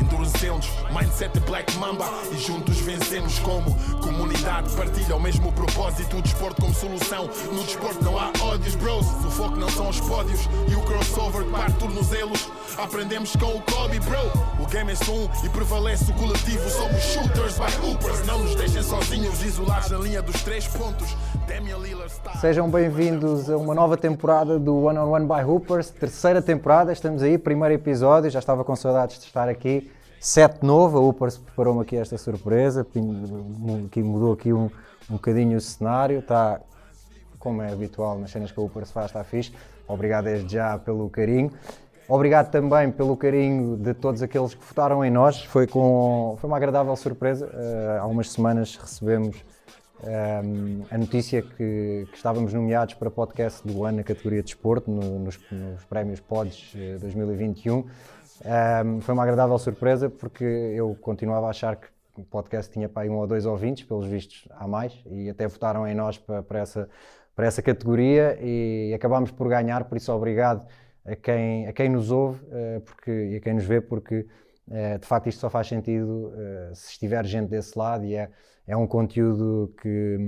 endurecemos, mindset Black Mamba e juntos vencemos como comunidade. Partilha o mesmo propósito, o desporto como solução. No desporto não há ódios, bros. O foco não são os pódios e o crossover que parte tornozelos. Aprendemos com o Kobe, bro. O game é só um e prevalece o coletivo. Somos shooters by hoopers. Não nos deixem sozinhos, isolados na linha dos três pontos. Sejam bem-vindos a uma nova temporada do One on One by Hoopers, terceira temporada, estamos aí, primeiro episódio, já estava com saudades de estar aqui. Sete novo, a Hoopers preparou-me aqui esta surpresa, que mudou aqui um, um bocadinho o cenário, está como é habitual nas cenas que a Hoopers faz, está fixe. Obrigado desde já pelo carinho. Obrigado também pelo carinho de todos aqueles que votaram em nós. Foi, com, foi uma agradável surpresa. Eh, há umas semanas recebemos ehm, a notícia que, que estávamos nomeados para podcast do ano na categoria de desporto, no- nos, nos prémios Pods eh, 2021. Ehm, foi uma agradável surpresa porque eu continuava a achar que o podcast tinha para aí um ou dois ouvintes, pelos vistos há mais, e até votaram em nós para, para essa, para essa categoria e acabámos por ganhar, por isso obrigado a quem, a quem nos ouve eh, porque, e a quem nos vê, porque eh, de facto isto só faz sentido eh, se estiver gente desse lado e é, é um conteúdo que,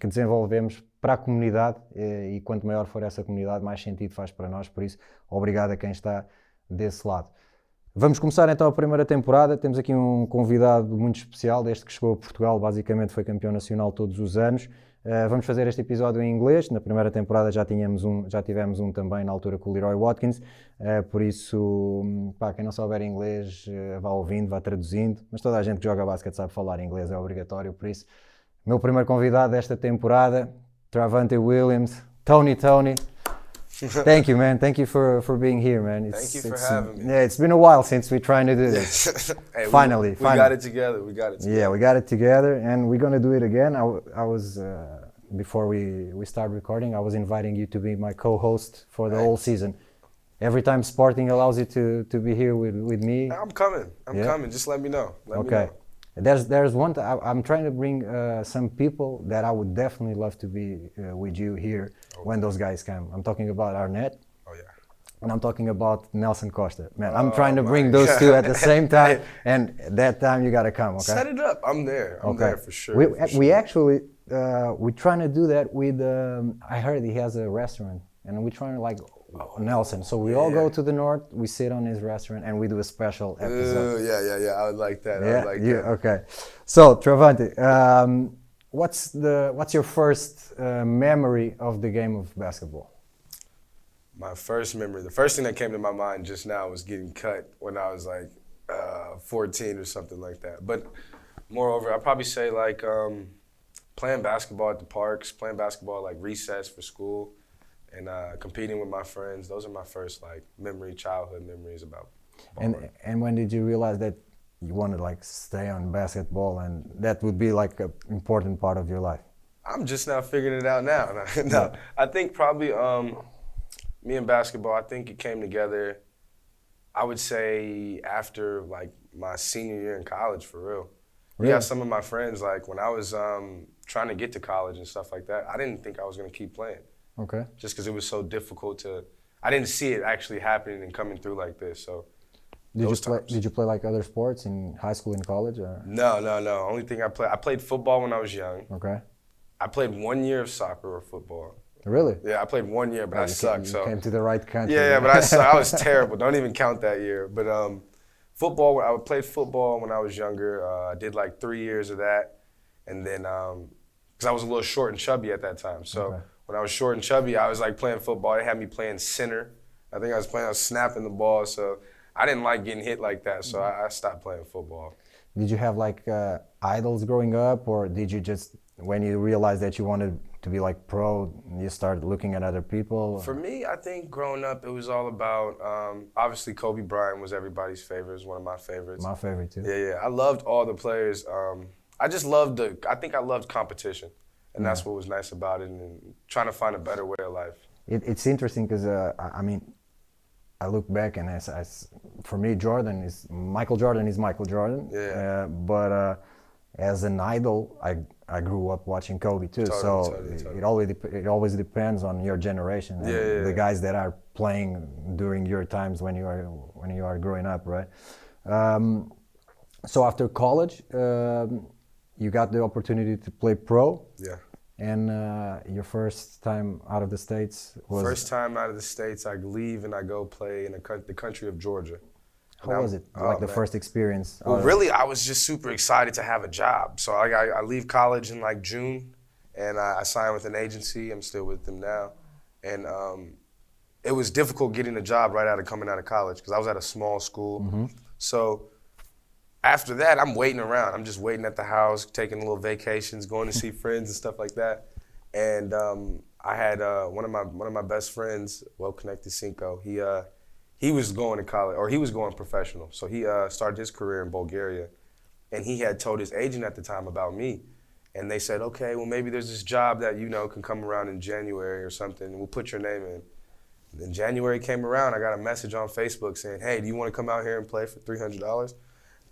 que desenvolvemos para a comunidade e quanto maior for essa comunidade, mais sentido faz para nós, por isso obrigado a quem está desse lado. Vamos começar então a primeira temporada. Temos aqui um convidado muito especial, desde que chegou a Portugal, basicamente foi campeão nacional todos os anos. Uh, vamos fazer este episódio em inglês. Na primeira temporada já, tínhamos um, já tivemos um também na altura com o Leroy Watkins. Uh, por isso, pá, quem não souber inglês, uh, vá ouvindo, vá traduzindo. Mas toda a gente que joga basquete sabe falar inglês, é obrigatório. Por isso, meu primeiro convidado desta temporada, Travante Williams, Tony Tony. Thank you, man. Thank you for, for being here, man. It's, Thank you for having me. Yeah, it's been a while since we're trying to do this. Hey, we- Finally, we, finally. got it together. We got it together. Yeah, we got it together, and we're gonna do it again. I, I was uh, before we we start recording. I was inviting you to be my co-host for the whole season. Every time Sporting allows you to, to be here with, with me. I'm coming. I'm Yeah? coming. Just let me know. Let me Okay. know. There's there's one. Th- I, I'm trying to bring uh, some people that I would definitely love to be uh, with you here when those guys come. I'm talking about Arnett. Oh yeah. And I'm talking about Nelson Costa. Man, I'm trying to Oh, bring those two at the same time, and that time you gotta come. Okay. Set it up. I'm there. I'm there for sure. We, for we sure. actually uh, we're trying to do that with. Um, I heard he has a restaurant, and we're trying to like Nelson. So we all go to the north. We sit on his restaurant, and we do a special episode. Yeah, yeah, yeah. I would like that. I yeah. would like you, that. okay. So Travante, um, what's the what's your first uh, memory of the game of basketball? My first memory, the first thing that came to my mind just now was getting cut when I was like uh, 14 or something like that. But moreover, I'd probably say like um, playing basketball at the parks, playing basketball like recess for school, and uh, competing with my friends. Those are my first like memory, childhood memories about. And and when did you realize that you want to like stay on basketball and that would be like an important part of your life? I'm just now figuring it out now. no, I think probably um, me and basketball. I think it came together. I would say after like my senior year in college, for real. Really? Yeah, some of my friends like when I was um, trying to get to college and stuff like that. I didn't think I was gonna keep playing Okay. just because it was so difficult to. I didn't see it actually happening and coming through like this. So Did you play? times. Did you play like other sports in high school and college? Or? no, no, no. Only thing I played, I played football when I was young. Okay. I played one year of soccer or football. Really? Yeah, I played one year, but I sucked. came, you so came to the right country. Yeah, yeah, but I, su- I was terrible. Don't even count that year. But um, football, I played football when I was younger. Uh, I did like three years of that, and then because I was a little short and chubby at that time, so Okay. When I was short and chubby, I was like playing football. They had me playing center. I think I was playing, I was snapping the ball, so I didn't like getting hit like that, so I, I stopped playing football. Did you have like uh, idols growing up, or did you just when you realized that you wanted to be like pro, you started looking at other people? For me, I think growing up, it was all about um, obviously Kobe Bryant was everybody's favorite, was one of my favorites. My favorite too. Yeah, yeah. I loved all the players. Um, I just loved the. I think I loved competition, and that's what was nice about it, and trying to find a better way of life. It, it's interesting because uh, I mean, I look back and as, as for me, Jordan is Michael Jordan is Michael Jordan. Yeah. Uh, but uh, as an idol, I I grew up watching Kobe too. Totally, so totally, totally. it always it always depends on your generation. and Yeah, yeah, The guys that are playing during your times when you are when you are growing up, right? Um, so after college, um, you got the opportunity to play pro. Yeah. And uh, your first time out of the states was First time out of the states, I leave and I go play in the, coun- the country of Georgia. And how I'm- was it? oh, like the man. first experience? Well, really, I was just super excited to have a job. So I, I, I leave college in like June, and I, I signed with an agency. I'm still with them now, and um, it was difficult getting a job right out of coming out of college because I was at a small school. So after that, I'm waiting around. I'm just waiting at the house, taking little vacations, going to see friends and stuff like that. And um, I had uh, one of my one of my best friends, well connected Cinco. He uh, he was going to college or he was going professional. So he uh, started his career in Bulgaria, and he had told his agent at the time about me. And they said, okay, well maybe there's this job that you know can come around in January or something. We'll put your name in. And then January came around. I got a message on Facebook saying, hey, do you want to come out here and play for three hundred dollars?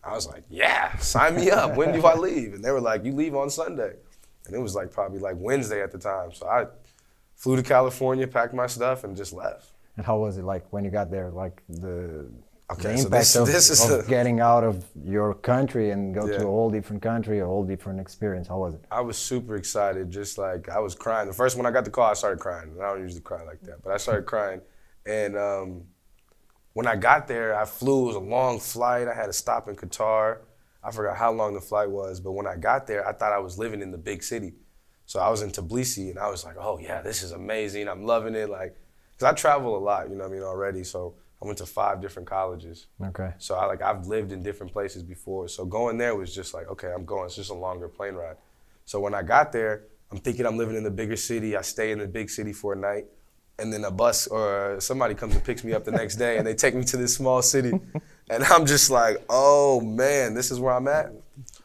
I was like, yeah, sign me up. When do I leave? And they were like, you leave on Sunday. And it was like probably like Wednesday at the time. So I flew to California, packed my stuff, and just left. And how was it like when you got there? Like the, Okay, the so impact this- of, this is of a- getting out of your country and go to a whole different country, a whole different experience. How was it? I was super excited, just like I was crying. The first when I got the call, I started crying. And I don't usually cry like that, but I started crying. And um, when I got there, I flew. It was a long flight. I had to stop in Qatar. I forgot how long the flight was, but when I got there, I thought I was living in the big city. So I was in Tbilisi, and I was like, "Oh yeah, this is amazing. I'm loving it." Like, cause I travel a lot, you know what I mean already. So I went to five different colleges. Okay. So I like I've lived in different places before. So going there was just like, okay, I'm going. It's just a longer plane ride. So when I got there, I'm thinking I'm living in the bigger city. I stay in the big city for a night, and then a bus or somebody comes and picks me up the next day, and they take me to this small city, and I'm just like, oh man, this is where I'm at.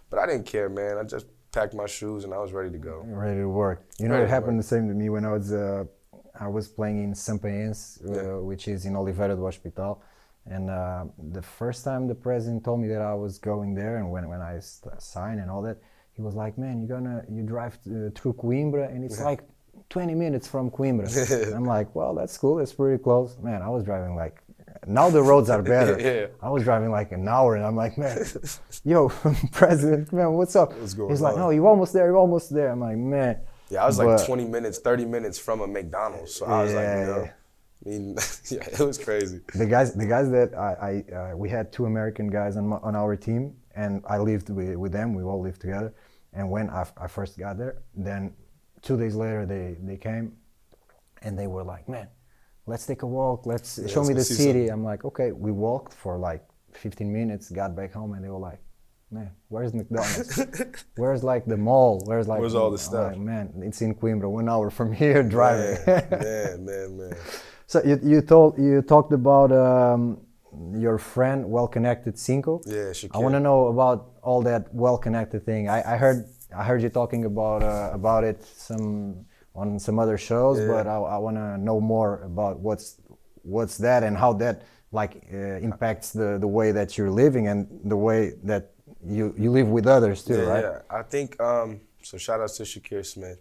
But I didn't care, man. I just packed my shoes and I was ready to go. Ready to work. You know, Ready it happened the same to me when I was uh, I was playing in Sampaense, uh, Yeah. which is in Oliveira do Hospital. And uh, the first time the president told me that I was going there, and when, when I signed and all that, he was like, "Man, you're gonna you drive uh, through Coimbra, and it's like 20 minutes from Coimbra." I'm like, "Well, that's cool. It's pretty close." Man, I was driving like now the roads are better. Yeah. I was driving like an hour, and I'm like, "Man, yo, president, man, what's up?" What's going He's like, on? "No, you're almost there. You're almost there." I'm like, "Man." Yeah, I was like 20 minutes, 30 minutes from a McDonald's. So I was like, you Yeah, know, yeah. I mean, yeah, it was crazy. the guys the guys that I, I uh, we had two American guys on, my, on our team and I lived with, with them we all lived together and when I, f- I first got there then two days later they they came and they were like man let's take a walk let's show let's me the city something." I'm like okay we walked for like 15 minutes got back home and they were like man where's McDonald's where's like the mall where's like Where's all the stuff? like, man it's in Coimbra one hour from here driving Man, man, man, man. So you, you told you talked about um, your friend, well-connected Cinco. Yeah, I want to know about all that well-connected thing. I, I heard I heard you talking about uh, about it some on some other shows, Yeah. but I, I want to know more about what's what's that and how that like uh, impacts the the way that you're living and the way that you you live with others too, yeah, right? yeah. I think um, so. Shout out to Shakir Smith.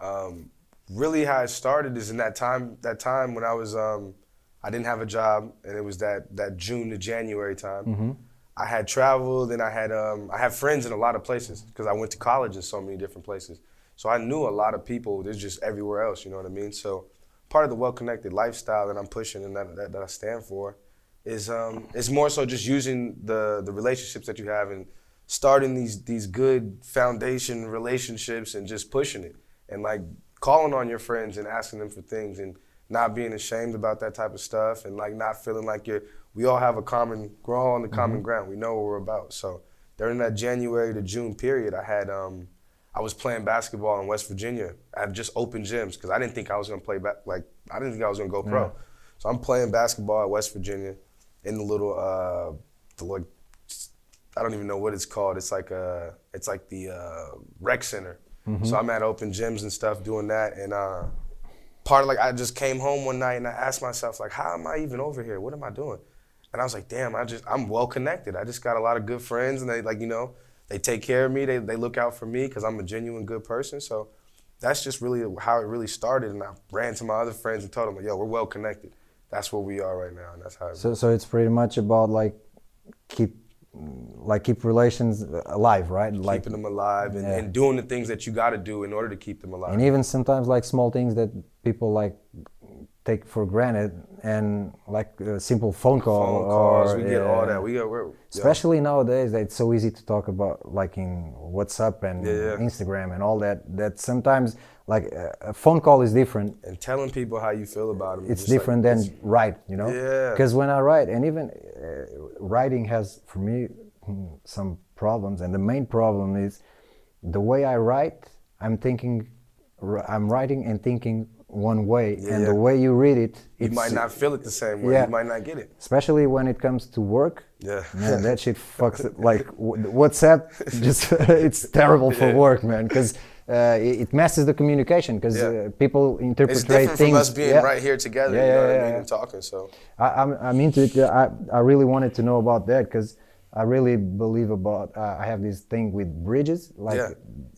Um, really, how it started is in that time. That time when I was, um, I didn't have a job, and it was that that June to January time. I had traveled, and I had um, I had friends in a lot of places because I went to college in so many different places. So I knew a lot of people. There's just everywhere else. You know what I mean? So part of the well-connected lifestyle that I'm pushing and that, that, that I stand for is um, it's more so just using the the relationships that you have and starting these these good foundation relationships and just pushing it and like calling on your friends and asking them for things and not being ashamed about that type of stuff and like not feeling like you're we all have a common we're all on the common ground we know what we're about so during that January to June period I had um I was playing basketball in West Virginia at just open gyms because I didn't think I was gonna play back like I didn't think I was gonna go pro so I'm playing basketball at West Virginia in the little uh the like I don't even know what it's called. It's like a, it's like the uh, rec center. So I'm at open gyms and stuff doing that, and uh, part of like I just came home one night and I asked myself like, how am I even over here? What am I doing? And I was like, damn, I just I'm well connected. I just got a lot of good friends, and they like you know they take care of me. They they look out for me because I'm a genuine good person. So that's just really how it really started. And I ran to my other friends and told them, like, yo, we're well connected. That's where we are right now, and that's how. It So so it's pretty much about like keep like keep relations alive, right? Like keeping them alive and, Yeah. and doing the things that you got to do in order to keep them alive. and even sometimes like small things that people like take for granted and like a simple phone call Phone calls, or we get all that. We got we're, yeah. especially nowadays that it's so easy to talk about like in whatsapp and Yeah, instagram and all that that sometimes like a phone call is different and telling people how you feel about them. it's different than write you know Yeah. because when i write and even uh, writing has for me hmm, some problems and the main problem is the way i write i'm thinking i'm writing and thinking one way and the way you read it You might not feel it the same way. Yeah. You might not get it. especially when it comes to work Yeah. man that shit fucks it. like whatsapp just it's terrible for Yeah. work man because uh, it, messes the communication because Yeah. uh, people interpret It's different things from us being yeah. right here together. Yeah, you know yeah, what yeah, I mean? yeah. And talking. So I, I'm, I'm into it. I, I really wanted to know about that because I really believe about. Uh, I have this thing with bridges, like yeah,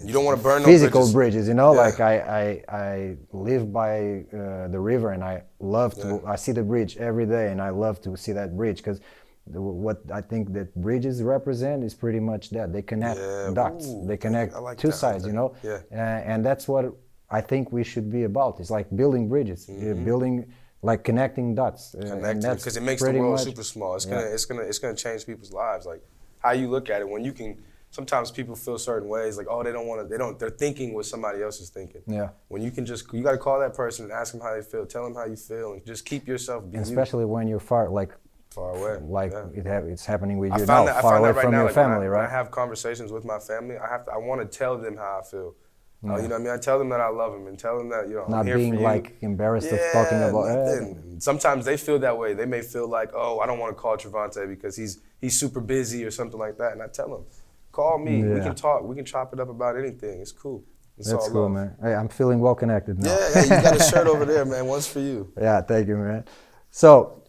you don't want to burn no physical bridges. bridges. You know, Yeah. like I, I I live by uh, the river and I love to. I see the bridge every day and I love to see that bridge because. What I think that bridges represent is pretty much that they connect Yeah, dots, ooh, they connect like two that, sides, you know, Yeah. uh, and that's what I think we should be about. It's like building bridges, uh, building like connecting dots, uh, connecting because it makes the world much- super small. It's gonna it's gonna it's gonna change people's lives. Like how you look at it when you can. Sometimes people feel certain ways, like oh they don't want to, they don't, they're thinking what somebody else is thinking. Yeah. When you can just, you got to call that person and ask them how they feel, tell them how you feel, and just keep yourself being you especially when you're far like far away. like Yeah. it ha- it's happening with you now, that, far away right from now. your like, when I- family, when I have conversations with my family, I have to, I want to tell them how I feel. Uh, you know what I mean? I tell them that I love them and tell them that you know I'm Not here being for you. like embarrassed of talking about. it. nothing. Sometimes they feel that way. They may feel like, oh, I don't want to call Travante because he's he's super busy or something like that. And I tell them, call me. We can talk. We can chop it up about anything. It's cool. It's That's all cool, love. man. Hey, I'm feeling well connected now. Yeah, yeah, you got a shirt over there, man. One's for you. Yeah, thank you, man. So,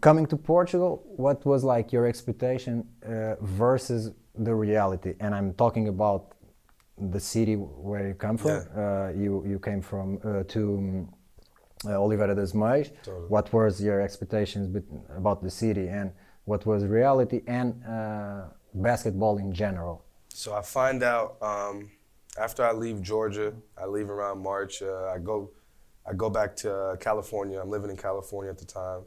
coming to Portugal, what was like your expectation uh, versus the reality? And I'm talking about the city where you come from. Uh, you you came from uh, to um, uh, Oliveira de Azeméis. Totally. What was your expectations bet- about the city, and what was reality and uh, basketball in general? So I find out um, after I leave Georgia, I leave around March. Uh, I go, I go back to uh, California. I'm living in California at the time,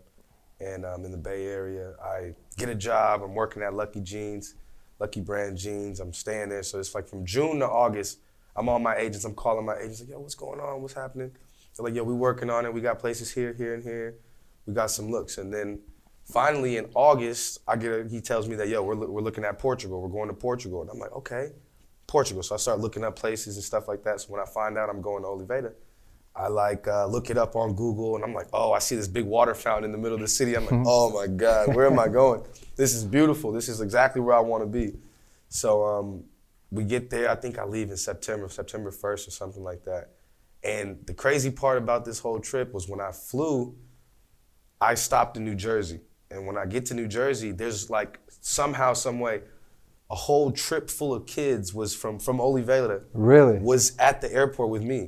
and I'm um, in the Bay Area. I get a job. I'm working at Lucky Jeans, Lucky Brand Jeans. I'm staying there. So it's like from June to August. I'm on my agents. I'm calling my agents like, yo, what's going on? What's happening? They're like, yo, we working on it. We got places here, here, and here. We got some looks, and then finally in August, I get a, he tells me that yo, we're, we're looking at Portugal. We're going to Portugal, and I'm like, okay, Portugal. So I start looking up places and stuff like that. So when I find out I'm going to Oliveira, I like uh, look it up on Google, and I'm like, oh, I see this big water fountain in the middle of the city. I'm like, oh my god, where am I going? This is beautiful. This is exactly where I want to be. So um, we get there. I think I leave in September, September 1st or something like that. And the crazy part about this whole trip was when I flew, I stopped in New Jersey. And when I get to New Jersey, there's like somehow, some way, a whole trip full of kids was from from Oliveira Really? was at the airport with me.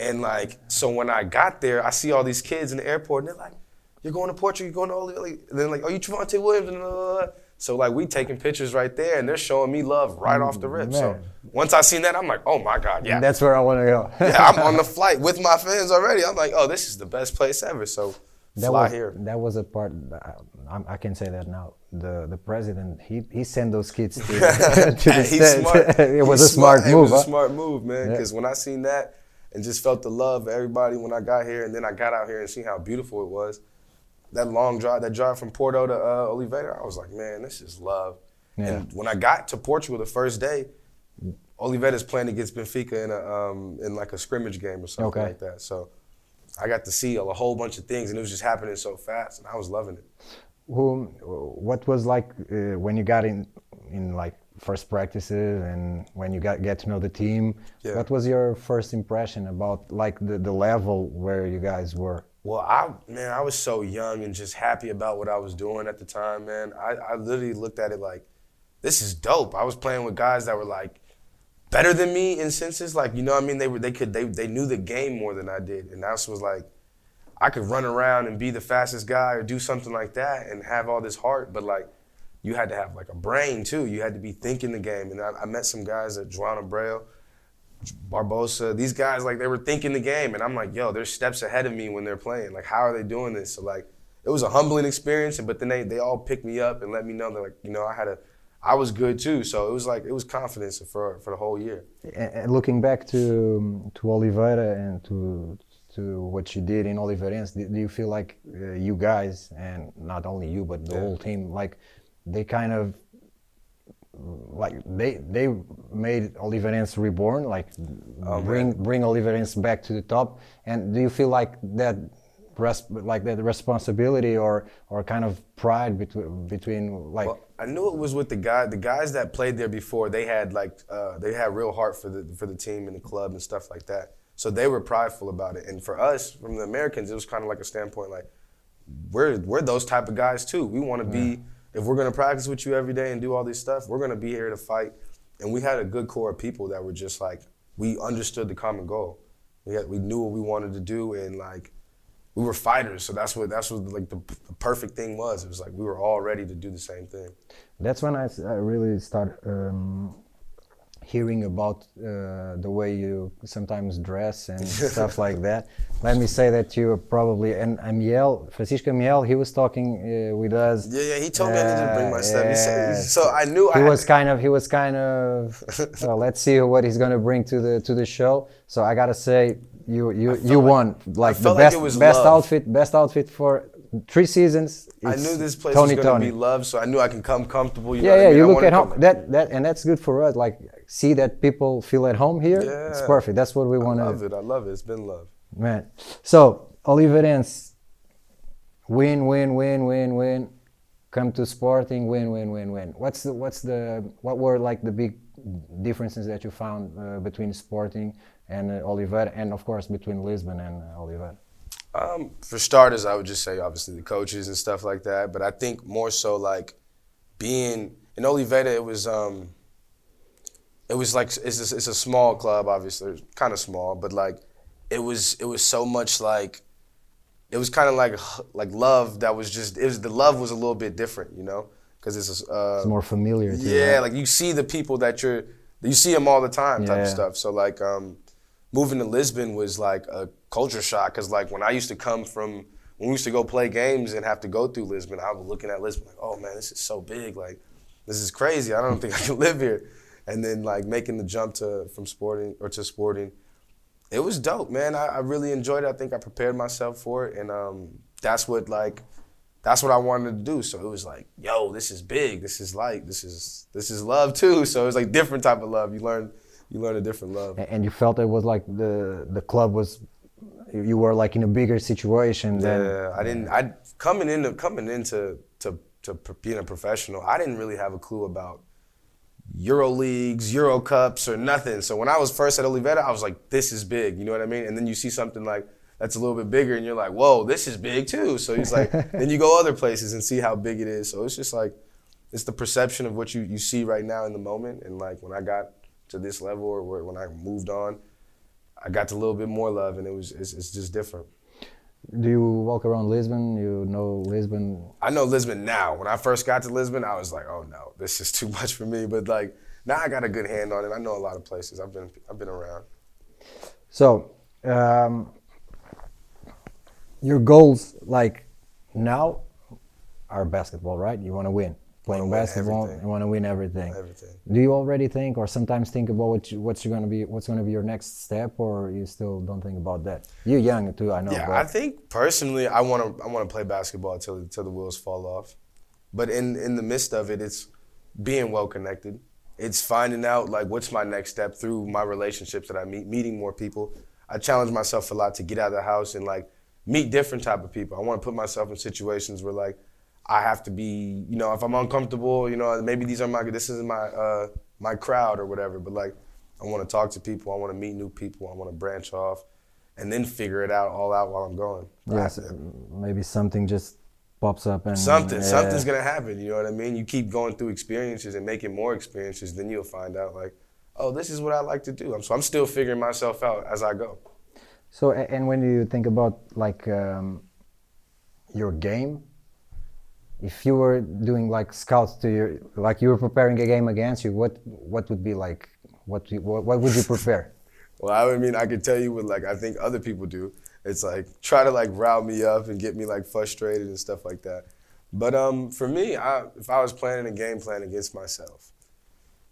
And like, so when I got there, I see all these kids in the airport, and they're like, "You're going to Portugal? You're going to Oliveira?" And then like, "Oh, you Travante Williams?" And blah, blah, blah. so like, we taking pictures right there, and they're showing me love right off the rip. So once I seen that, I'm like, "Oh my god, yeah." That's where I want to go. yeah, I'm on the flight with my fans already. I'm like, "Oh, this is the best place ever." So that fly was, here. That was a part. I, I can say that now. The the president he he sent those kids to, to the States. smart. it was He's a smart, It move. was a smart move, man. Yeah. Because when I seen that and just felt the love of everybody when I got here, and then I got out here and seen how beautiful it was. That long drive, that drive from Porto to uh, Oliveira, I was like, man, this is love. Yeah. And when I got to Portugal the first day, Oliveira's playing against Benfica in a um, in like a scrimmage game or something Okay. like that. So I got to see a whole bunch of things, and it was just happening so fast, and I was loving it. Who, what was like uh, when you got in in like first practices and when you got get to know the team. Yeah. What was your first impression about like the, the level where you guys were? Well, I man, I was so young and just happy about what I was doing at the time, man. I, I literally looked at it like, this is dope. I was playing with guys that were like better than me in senses, like you know what I mean. They were they could they they knew the game more than I did, and that was like, I could run around and be the fastest guy or do something like that and have all this heart, but like, you had to have like a brain too. You had to be thinking the game, and I, I met some guys at João Abreu. Barbosa, these guys like they were thinking the game, and I'm like, yo, they're steps ahead of me when they're playing. Like, how are they doing this? So like, it was a humbling experience, but then they they all picked me up and let me know that like, you know, I had a, I was good too. So it was like it was confidence for for the whole year. And looking back to to Oliveira and to to what you did in Oliveirense, do do you feel like uh, you guys and not only you but the Yeah. whole team like they kind of like they they made Oliveirense reborn like Oh, bring bring Oliveirense back to the top and do you feel like that res- like that responsibility or or kind of pride between between like Well, I knew it was with the guy. The guys that played there before, they had like uh, they had real heart for the for the team and the club and stuff like that. So they were prideful about it. And for us, from the Americans, it was kind of like a standpoint like we're we're those type of guys too. We want to be if we're gonna practice with you every day and do all this stuff, we're gonna be here to fight. And we had a good core of people that were just like we understood the common goal. We had, we knew what we wanted to do and like we were fighters. So that's what that's what like the, the perfect thing was. It was like we were all ready to do the same thing. That's when I, I really start um, hearing about uh, the way you sometimes dress and stuff like that. Let me say that you are probably and Amiel, Francisco Amiel, he was talking uh, with us. Yeah, yeah. He told me I to bring my stuff. Said, Yeah. so I knew I He had was kind of he was kind of well, let's see what he's gonna bring to the to the show. So I gotta say you you you like- won like the felt like best best love. outfit best outfit for three seasons. I knew this place Tony was gonna be loved, so I knew I can come comfortable. You know Yeah, I yeah. mean? You I look at home. That that and that's good for us. Like see that people feel at home here. Yeah. It's perfect. That's what we I want love it. I love it. It's been love. man. So Oliveirense, win, win, win, win, win. Come to Sporting, win, win, win, win. What's the what's the what were like the big differences that you found uh, between Sporting and uh, Oliveira, and of course between Lisbon and uh, Oliveira? Um, for starters, I would just say obviously the coaches and stuff like that. But I think more so like being in Oliveira, it was um, it was like it's a, it's a small club, obviously, kind of small, but like it was it was so much like it was kind of like like love that was just it was the love was a little bit different, you know, because it's uh, It's more familiar. Yeah, like you see the people that you're, you see them all the time, type Yeah. of stuff. So like, um, moving to Lisbon was like a culture shock because like when I used to come from, when we used to go play games and have to go through Lisbon, I was looking at Lisbon like, oh man, this is so big, like this is crazy. I don't think I can live here. And then like making the jump to from Sporting or to Sporting, it was dope, man. I, I really enjoyed it. I think I prepared myself for it, and um, that's what like that's what I wanted to do. So it was like, yo, this is big. This is like this is this is love too. So it was like different type of love. You learn you learn a different love. And you felt it was like the the club was you were like in a bigger situation than Yeah, I didn't. I coming into coming into to to being a professional. I didn't really have a clue about Euro leagues, Euro cups, or nothing. So when I was first at Oliveira, I was like, "This is big," you know what I mean? And then you see something like that's a little bit bigger, and you're like, "Whoa, this is big too." So he's like, then you go other places and see how big it is. So it's just like, it's the perception of what you you see right now in the moment. And like when I got to this level, or where- when I moved on, I got a little bit more love, and it was it's, it's just different. Do you walk around Lisbon? You know Lisbon. I know Lisbon now. When I first got to Lisbon, I was like, oh no, this is too much for me. But like now I got a good hand on it. I know a lot of places. I've been I've been around. So, um, your goals like now are basketball, right? You want to win. Playing basketball, everything. you want to win everything. Everything. Do you already think, or sometimes think about what you, what's going to be, what's going to be your next step, or you still don't think about that? You're young too, I know. Yeah, I think personally, I want to I want to play basketball till till the wheels fall off. But in in the midst of it, it's being well connected. It's finding out like what's my next step through my relationships that I meet, meeting more people. I challenge myself a lot to get out of the house and like meet different type of people. I want to put myself in situations where like I have to be, you know, if I'm uncomfortable, you know, maybe these are my, this is my, uh, my crowd or whatever. But like, I want to talk to people. I want to meet new people. I want to branch off, and then figure it out all out while I'm going. Yes, maybe something just pops up and something, yeah. something's gonna happen. You know what I mean? You keep going through experiences and making more experiences, then you'll find out like, oh, this is what I like to do. I'm- So I'm still figuring myself out as I go. So, and when you think about like um, your game, if you were doing like scouts to your, like you were preparing a game against you, what what would be like, what you, what, what would you prepare? Well, I mean, I could tell you what like I think other people do. It's like try to like rile me up and get me like frustrated and stuff like that. But um, for me, I, if I was planning a game plan against myself,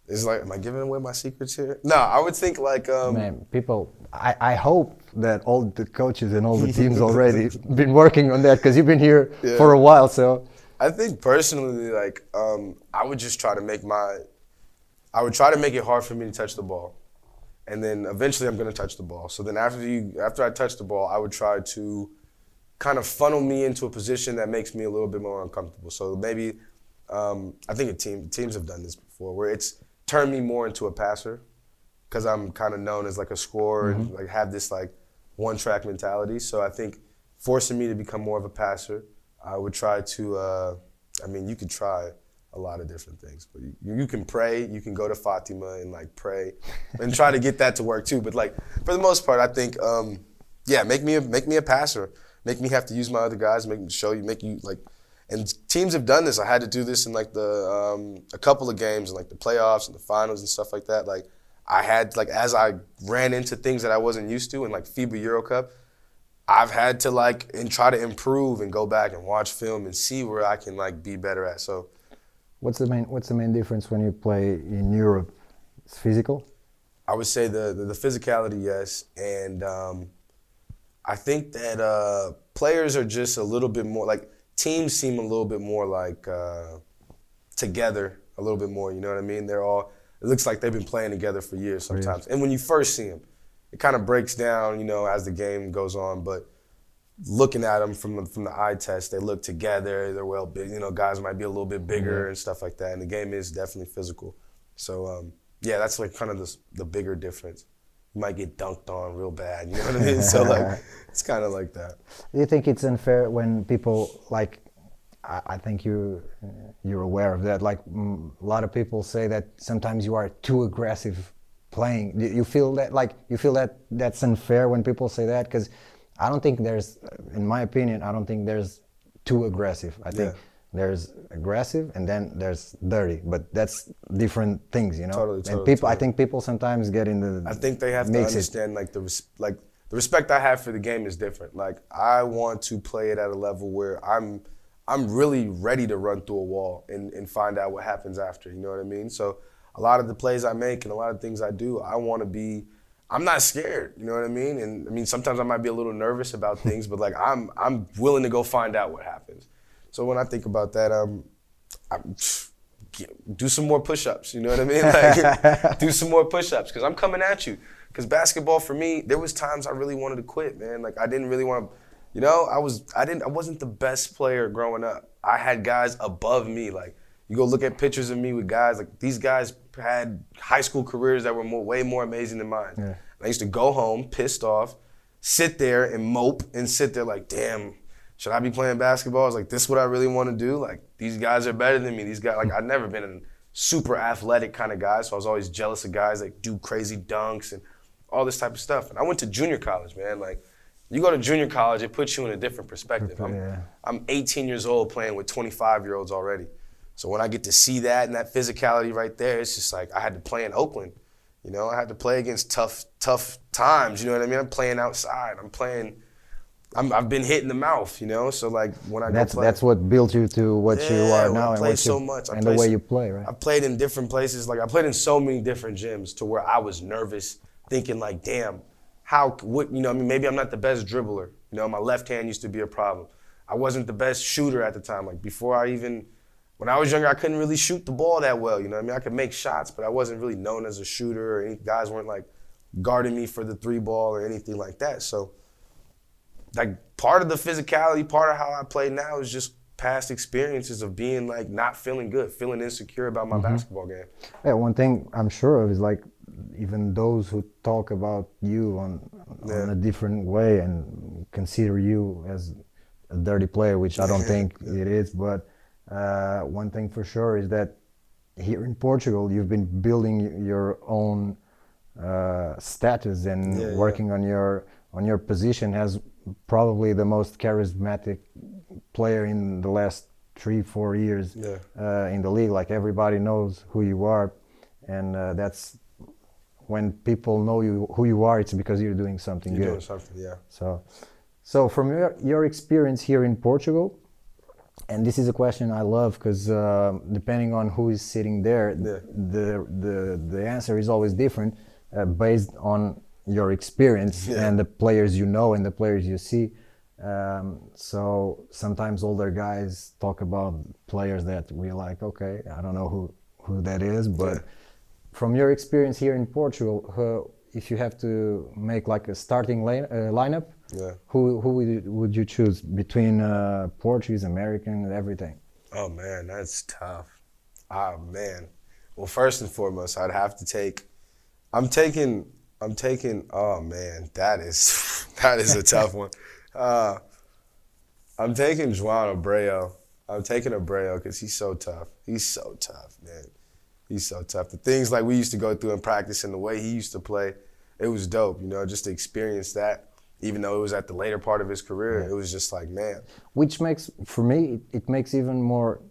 it's like, am I giving away my secrets here? No, I would think like um, Man, people, I, I hope that all the coaches and all the teams already been working on that because you've been here Yeah. for a while. So, I think personally, like, um, I would just try to make my, I would try to make it hard for me to touch the ball, and then eventually I'm gonna touch the ball. So then after you, after I touch the ball, I would try to, kind of funnel me into a position that makes me a little bit more uncomfortable. So maybe, um, I think a team teams have done this before, where it's turned me more into a passer, because I'm kind of known as like a scorer and like have this like one track mentality. So I think forcing me to become more of a passer, I would try to. Uh, I mean, you could try a lot of different things, but you, you can pray. You can go to Fatima and like pray, and try to get that to work too. But like for the most part, I think um, yeah, make me a, make me a passer. Make me have to use my other guys. Make me show you. Make you like. And teams have done this. I had to do this in like the um, a couple of games in like the playoffs and the finals and stuff like that. Like I had like as I ran into things that I wasn't used to in like FIBA Euro Cup, I've had to like and try to improve and go back and watch film and see where I can like be better at. So what's the main what's the main difference when you play in Europe? It's physical. I would say the the, the physicality, yes, and um, I think that uh, players are just a little bit more like teams seem a little bit more like uh, together a little bit more. You know what I mean? They're all. It looks like they've been playing together for years sometimes. And when you first see them, it kind of breaks down, you know, as the game goes on. But looking at them from the, from the eye test, they look together. They're well big. You know, guys might be a little bit bigger and stuff like that. And the game is definitely physical. So um, yeah, that's like kind of the, the bigger difference. You might get dunked on real bad. You know what I mean? so like, it's kind of like that. Do you think it's unfair when people like? I, I think you you're aware of that. Like a lot of people say that sometimes you are too aggressive playing. You feel that like you feel that that's unfair when people say that? Because I don't think there's, in my opinion, I don't think there's too aggressive. I think Yeah. there's aggressive and then there's dirty, but that's different things, you know. Totally, and totally, people, I think people sometimes get in the. I think they have to mix it. understand like the res- like the respect I have for the game is different. Like I want to play it at a level where I'm I'm really ready to run through a wall and, and find out what happens after. You know what I mean? So a lot of the plays I make and a lot of things I do, I want to be. I'm not scared. You know what I mean? And I mean sometimes I might be a little nervous about things, but like I'm I'm willing to go find out what happens. So when I think about that, um, I'm, do some more push-ups. You know what I mean? Like, do some more push-ups because I'm coming at you. Because basketball for me, there was times I really wanted to quit, man. Like I didn't really want to. You know, I was I didn't I wasn't the best player growing up. I had guys above me. Like you go look at pictures of me with guys like these guys had high school careers that were more, way more amazing than mine. Yeah. I used to go home pissed off, sit there and mope and sit there like, damn, should I be playing basketball? I was like, this is what I really want to do. Like these guys are better than me. These guys like I'd never been a super athletic kind of guy, so I was always jealous of guys that do crazy dunks and all this type of stuff. And I went to junior college, man. Like you go to junior college, it puts you in a different perspective. I'm. I'm 18 years old playing with 25 year olds already. So when I get to see that and that physicality right there, it's just like I had to play in Oakland. You know, I had to play against tough, tough times. You know what I mean? I'm playing outside. I'm playing. I'm, I've been hit in the mouth. You know, so like when I That's play, that's what built you to what you are I now and so you, much. I and the way you play, right? I played in different places. Like I played in so many different gyms to where I was nervous, thinking like, damn, how what you know? I mean, maybe I'm not the best dribbler. You know, my left hand used to be a problem. I wasn't the best shooter at the time. Like before I even when I was younger, I couldn't really shoot the ball that well. You know, I mean, I could make shots, but I wasn't really known as a shooter. Or any guys weren't like guarding me for the three ball or anything like that. So like part of the physicality, part of how I play now is just past experiences of being like not feeling good, feeling insecure about my Mm-hmm. basketball game. Yeah, one thing I'm sure of is like even those who talk about you on on a different way and consider you as a dirty player, which I don't think it is. But uh, one thing for sure is that here in Portugal, you've been building your own uh, status and Yeah, yeah. working on your on your position as probably the most charismatic player in the last three four years Yeah. uh, in the league. Like everybody knows who you are, and uh, that's when people know you who you are. It's because you're doing something You're good. doing something, yeah. So, so from your, your experience here in Portugal, and this is a question I love because uh, depending on who is sitting there, Yeah. the, the the answer is always different uh, based on your experience Yeah. and the players you know and the players you see. Um, so sometimes older guys talk about players that we're like. Okay, I don't know who who that is, but Yeah. from your experience here in Portugal, who, if you have to make like a starting line, uh, lineup, Yeah. who who would you, would you choose between uh, Portuguese, American, and everything? Oh man, that's tough. Ah man. Well, first and foremost, I'd have to take. I'm taking. I'm taking. Oh man, that is that is a tough one. Uh, I'm taking Juan Abreu. I'm taking Abreu because he's so tough. He's so tough, man. He's so tough. The things like we used to go through in practice and the way he used to play, it was dope. You know, just to experience that. Even though it was at the later part of his career, it was just like, man, Which makes for me it, it makes even more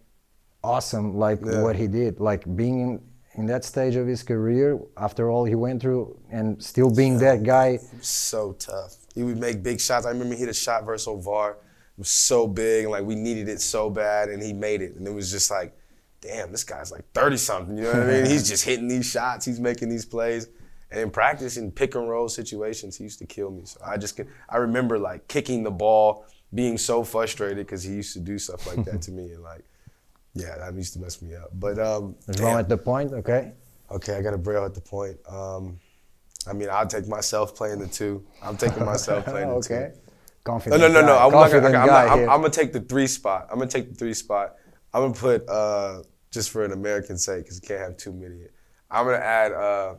awesome like Yeah. what he did, like being in, in that stage of his career after all he went through and still being that guy. so tough. He would make big shots. I remember he hit a shot versus Ovar. It was so big, and like we needed it so bad, and he made it. And it was just like, damn, this guy's like 30 something. You know what I mean? He's just hitting these shots. He's making these plays. And in practice, in pick and roll situations, he used to kill me. So I just, can, I remember like kicking the ball, being so frustrated because he used to do stuff like that to me, and like, yeah, that used to mess me up. But um, wrong at the point, okay? Okay, I got Abreu at the point. Um, I mean, I'll take myself playing the two. I'm taking myself playing the okay. two. No, Confident. no, no, no. guy. I'm, not gonna, I'm, not, I'm. I'm gonna take the three spot. I'm gonna take the three spot. I'm gonna put uh, just for an American sake, because you can't have too many. I'm gonna add uh,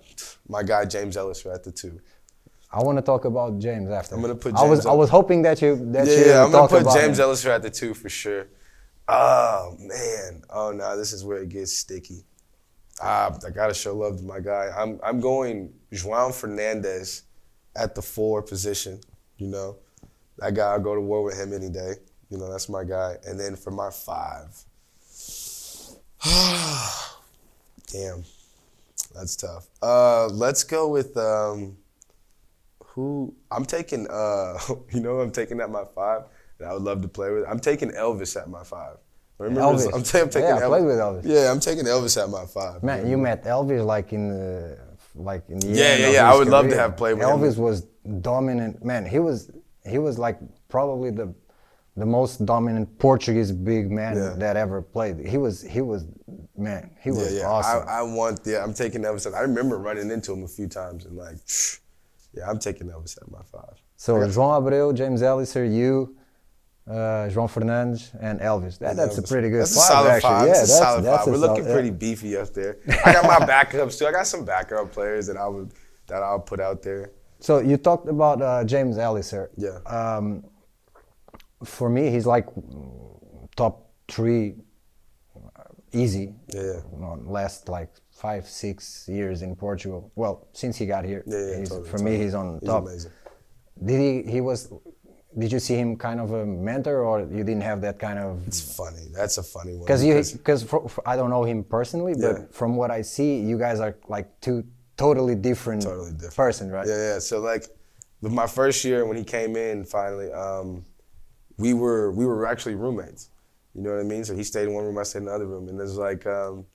my guy James Ellis at the two. I want to talk about James after. I'm gonna put James I was James I was hoping that you that Yeah, you yeah, I'm gonna put James him. Ellis at the two for sure. Oh man, oh no, this is where it gets sticky. Ah, I gotta show love to my guy. I'm I'm going Juan Fernandez at the four position. You know, that guy. I'll go to war with him any day. You know, that's my guy. And then for my five, damn, that's tough. Uh, let's go with um, who I'm taking. Uh, you know, I'm taking at my five. That I would love to play with. I'm taking Elvis at my five. Remember, Elvis. I'm, ta- I'm taking Yeah, I played with Elvis. Yeah, I'm taking Elvis at my five. Man, you met Elvis like in the like in the Yeah, yeah, yeah. I would love to have played with him. Elvis was dominant. Man, he was he was like probably the the most dominant Portuguese big man Yeah. that ever played. He was he was man, he was yeah. awesome. I, I want. Yeah, I'm taking Elvis. I remember running into him a few times and like, yeah, I'm taking Elvis at my five. so João Abreu, James Ellisor, you, uh, João Fernandes, and Elvis. That, that's a pretty good That's five, a solid actually. five. Yeah, that's a that's, solid that's five. a We're solid- looking yeah. pretty beefy up there. I got my backups too. I got some backup players that I would that I'll put out there. So you talked about uh, James Ellisor. Yeah. Um, for me, he's like top three, easy. Yeah, yeah. You know, last like five, six years in Portugal. Well, since he got here, Yeah, yeah, he's, totally, for totally. me, he's on He's top. amazing. Did he? He was. Did you see him kind of a mentor, or you didn't have that kind of? It's funny. That's a funny one. Because you, because I don't know him personally, but Yeah. from what I see, you guys are like two totally different, totally different person, right? Yeah, yeah. So like, with my first year when he came in, finally, um, we were we were actually roommates. You know what I mean? So he stayed in one room, I stayed in the other room, and it was like, um,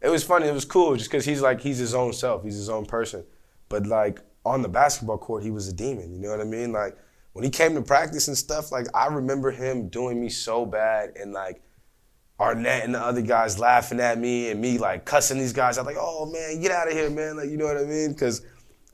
it was funny. It was cool, just because he's like he's his own self, he's his own person. But like on the basketball court, he was a demon. You know what I mean? Like when he came to practice and stuff, like I remember him doing me so bad, and like Arnett and the other guys laughing at me and me like cussing these guys. I'm like, oh man, get out of here, man. Like, you know what I mean? Because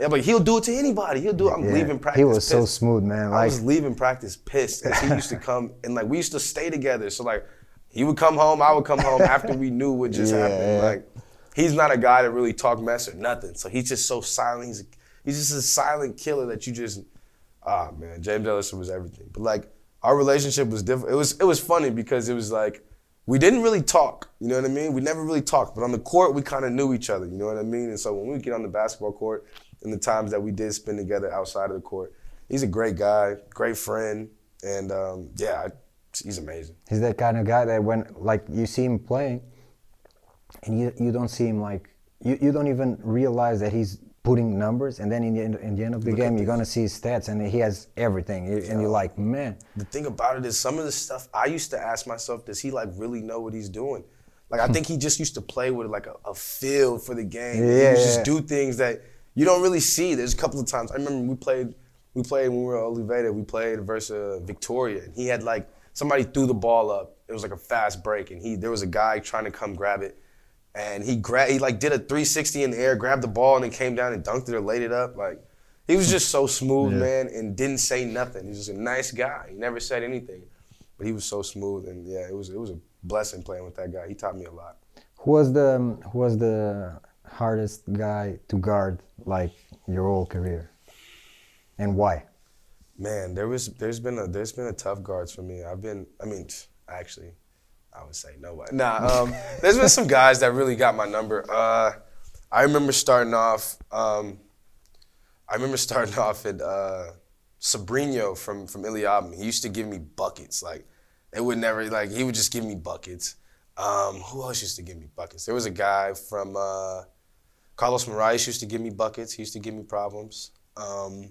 yeah, but he'll do it to anybody. He'll do it. I'm Yeah. leaving practice. He was so smooth, man. I was leaving practice pissed because he used to come and like we used to stay together. So like He would come home, I would come home after we knew what just Yeah, happened. Like he's not a guy that really talk mess or nothing. So he's just so silent. He's he's just a silent killer that you just ah man, James Ellisor was everything. But like our relationship was different. It was it was funny because it was like we didn't really talk. You know what I mean? We never really talked. But on the court, we kind of knew each other. You know what I mean? And so when we get on the basketball court, and the times that we did spend together outside of the court, he's a great guy, great friend, and um, yeah, I, he's amazing. He's that kind of guy that when like you see him playing, and you you don't see him like you, you don't even realize that he's putting numbers, and then in the end, in the end of the Look game you're gonna see his stats, and he has everything, You- and you're like, man, The thing about it is, some of the stuff I used to ask myself, does he like really know what he's doing? Like I think he just used to play with like a, a feel for the game. he Yeah, would just do things that you don't really see. There's a couple of times I remember we played. We played when we were at Oliveira. We played versus Victoria, and he had like somebody threw the ball up. It was like a fast break, and he there was a guy trying to come grab it, and he gra- he like did a 360 in the air, grabbed the ball, and then came down and dunked it or laid it up. Like he was just so smooth, man, and didn't say nothing. He was just a nice guy. He never said anything, but he was so smooth, and yeah, it was it was a blessing playing with that guy. He taught me a lot. who was the who was the hardest guy to guard like your whole career, and why? Man, there was there's been a there's been a tough guards for me. I've been I mean actually I would say nobody. Nah, um, there's been some guys that really got my number. Uh, I remember starting off. Um, I remember starting off at uh, Sabrino from from Illiabum. He used to give me buckets. Like it would never like he would just give me buckets. Um, who else used to give me buckets? There was a guy from uh, Carlos Moraes used to give me buckets. He used to give me problems. Um,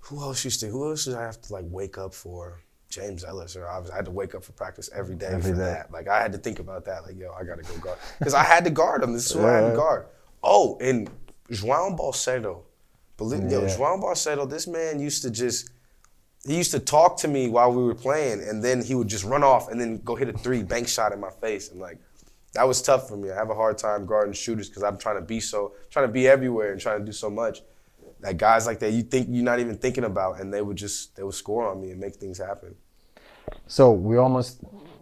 who else used to? Who else did I have to like wake up for? James Ellis, or I, was, I had to wake up for practice every day Every for day. that. Like I had to think about that. Like yo, I gotta go guard because I had to guard him. This is who I had to guard. Oh, and João Balcedo. Believe, Yo, Yeah. João Balcedo. This man used to just. He used to talk to me while we were playing, and then he would just run off and then go hit a three bank shot in my face. And like, that was tough for me. I have a hard time guarding shooters because I'm trying to be so, trying to be everywhere and trying to do so much. That guys like that, you think you're not even thinking about, and they would just they would score on me and make things happen. So we almost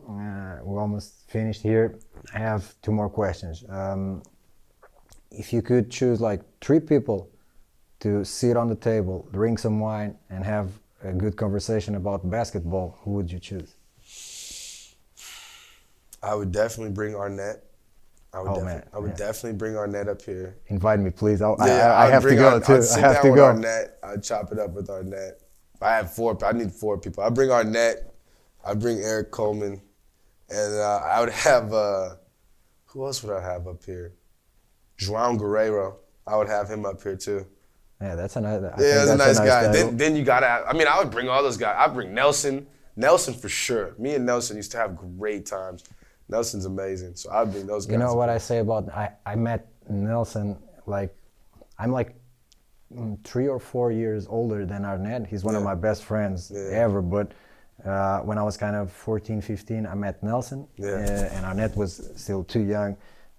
uh, we almost finished here. I have two more questions. Um, if you could choose like three people to sit on the table, drink some wine, and have a good conversation about basketball, who would you choose? I would definitely bring Arnett. I would, Oh, definitely, man, I would definitely bring Arnett up here. Invite me, please. I'll, Yeah, I, I I'd have to go too. I'd I have down to with go. Arnett. I'd chop it up with Arnett. I have four. I need four people. I bring Arnett. I bring Eric Coleman, and uh, I would have. Uh, who else would I have up here? João Guerrero. I would have him up here too. Yeah, that's a nice. I Yeah, think that's a nice guy. title. Then, then you gotta. Have, I mean, I would bring all those guys. I'd bring Nelson. Nelson for sure. Me and Nelson used to have great times. Nelson's amazing, so I've been those guys. You know what. I say about I, I met Nelson like I'm like three or four years older than Arnett. He's one of my best friends Yeah. ever. But uh, when I was kind of 14, 15, I met Nelson, Yeah. uh, and Arnett was still too young.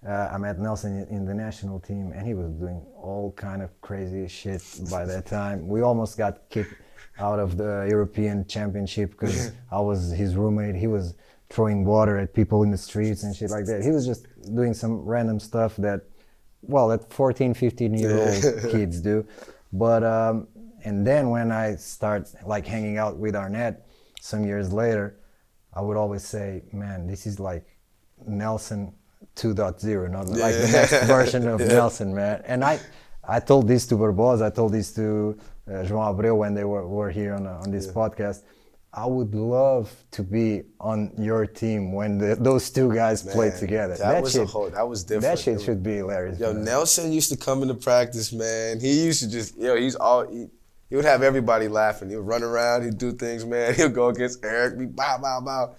Uh, I met Nelson in, in the national team, and he was doing all kind of crazy shit by that time. We almost got kicked out of the European Championship because I was his roommate. He was throwing water at people in the streets and shit like that. He was just doing some random stuff that, well, that 14, 15 year old kids do. But um, and then when I start like hanging out with Arnett some years later, I would always say, man, this is like Nelson 2.0, not like the next version of Yeah. Nelson, man. And I, I told this to Barbosa, I told this to uh, João Abreu when they were, were here on, uh, on this podcast. I would love to be on your team when the, those two guys played Man, together. That, was a whole. That was different. That shit should be hilarious. Yo, man. Nelson used to come into practice, man. He used to just, yo, he's all, he, he would have everybody laughing. He would run around, he'd do things, man. He'd go against Eric, be bow, bow, bow.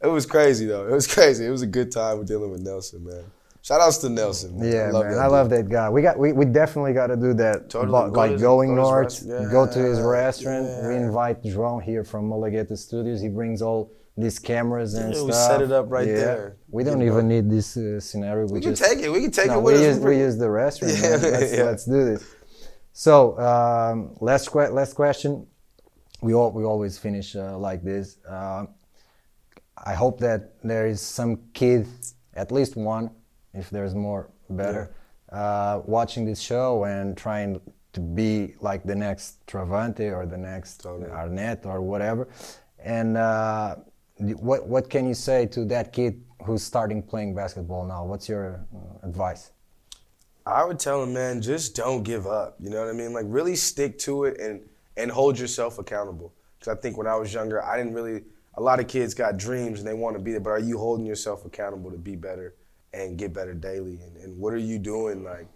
It was crazy, though. It was crazy. It was a good time dealing with Nelson, man. Shout outs to Nelson. Man. Yeah, man, that I dude. love that guy. We got, we, we definitely got to do that. Totally. But, Go like to- going go north, rest- go to his Yeah, restaurant. We invite João here from Mulligeta Studios. He brings all these cameras and Yeah, stuff. we set it up right there. We don't You know. even need this uh, scenario. We, We can take it. We can take no, it with we us. use, we use the restaurant. Yeah. Let's, yeah. let's do this. So um, last que- last question. We all we always finish uh, like this. Um I hope that there is some kid, at least one, if there's more, better, uh, watching this show and trying to be like the next Travante or the next Totally. Arnett or whatever. And uh, what what can you say to that kid who's starting playing basketball now? What's your uh, advice? I would tell him, man, just don't give up. You know what I mean? Like really stick to it and and hold yourself accountable. Because I think when I was younger, I didn't really. A lot of kids got dreams and they want to be there, but are you holding yourself accountable to be better and get better daily? And, and what are you doing? Like,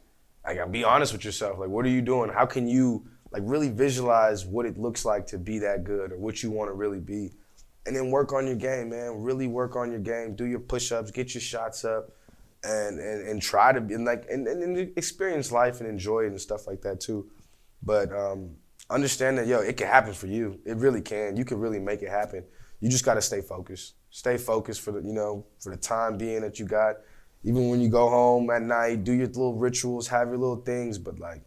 I gotta be honest with yourself. Like, what are you doing? How can you like really visualize what it looks like to be that good or what you want to really be? And then work on your game, man. Really work on your game. Do your push-ups, get your shots up and and, and try to be and like and, and, and experience life and enjoy it and stuff like that too. But um, understand that yo, it can happen for you. It really can. You can really make it happen. You just gotta stay focused. Stay focused for the you know for the time being that you got. Even when you go home at night, do your little rituals, have your little things, but like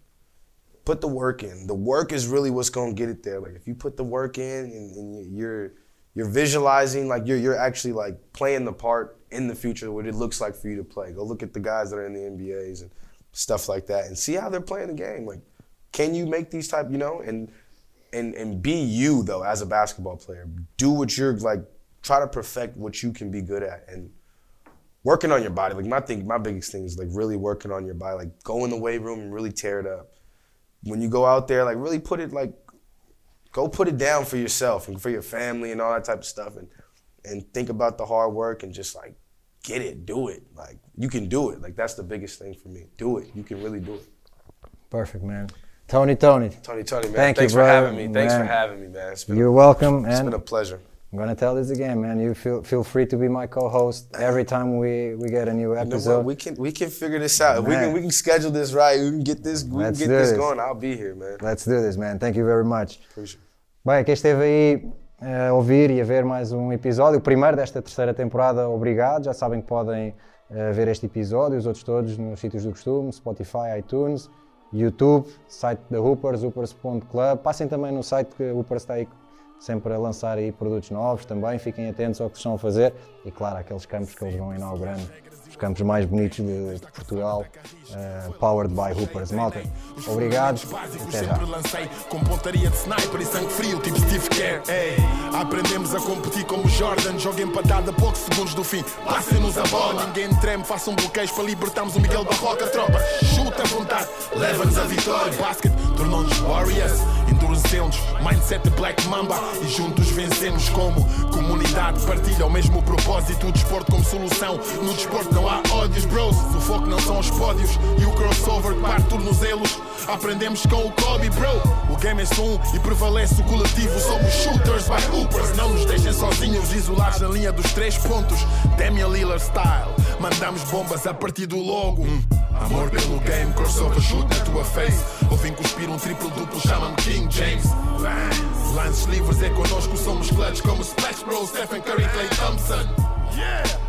put the work in. The work is really what's gonna get it there. Like if you put the work in and, and you're you're visualizing, like you're you're actually like playing the part in the future what it looks like for you to play. Go look at the guys that are in the NBAs and stuff like that and see how they're playing the game. Like, can you make these type, you know, and and and be you though as a basketball player. Do what you're like try to perfect what you can be good at and working on your body. Like my thing, my biggest thing is like really working on your body. Like go in the weight room and really tear it up. When you go out there, like really put it like go put it down for yourself and for your family and all that type of stuff and and think about the hard work and just like get it, do it. Like you can do it. Like that's the biggest thing for me. Do it. You can really do it. Perfect, man. Tony, Tony, Tony, Tony, man. Thank you, for having me. Thanks Man. for having me, man. It's been, you're welcome. it's And been a pleasure. I'm gonna tell this again, man. You feel feel free to be my co-host every time we we get a new You know episode. We can we can figure this out. If we Man. can we can schedule this right. We can get this we can Let's get do this this. going. I'll be here, man. Let's do this, man. Thank you very much. Appreciate. Bem, quem esteve aí eh, a ouvir e a ver mais um episódio, o primeiro desta terceira temporada, obrigado. Já sabem que podem eh, ver este episódio os outros todos nos sítios do costume, Spotify, iTunes, YouTube, site da Hoopers, hoopers.club. Passem também no site que a Hoopers está aí sempre a lançar aí produtos novos também. Fiquem atentos ao que estão a fazer e, claro, aqueles campos que eles vão inaugurando. Os campos mais bonitos de, de Portugal, eh, powered by Hoopers. Malta, obrigado. Até já. com pontaria de sniper e sangue frio, tipo Steve Kerr. Aprendemos a competir como Jordan, joga empatada a poucos segundos do fim. Passem-nos a bola, ninguém treme, façam bloqueios para libertarmos o Miguel Barroca. Tropa, chuta à vontade, leva-nos a vitória. Basket tornou-nos Warriors, endurecemos, mindset de Black Mamba e juntos vencemos como comunidade. Partilha o mesmo propósito, o desporto como solução. No desporto não há ódios, bros. O foco não são os pódios e o crossover que parte tornozelos. Aprendemos com o Kobe, bro. O game é só e prevalece o coletivo. Somos shooters by hoopers. Não nos deixem sozinhos, isolados na linha dos três pontos. Damian Lillard style. Mandamos bombas a partir do logo. Hum. Amor pelo game, crossover shoot na tua face. Ouvem cuspir um triplo duplo, chama-me King James. Lances livres é connosco, somos clutch como Splash Bros, Stephen Curry, Clay Thompson. Yeah!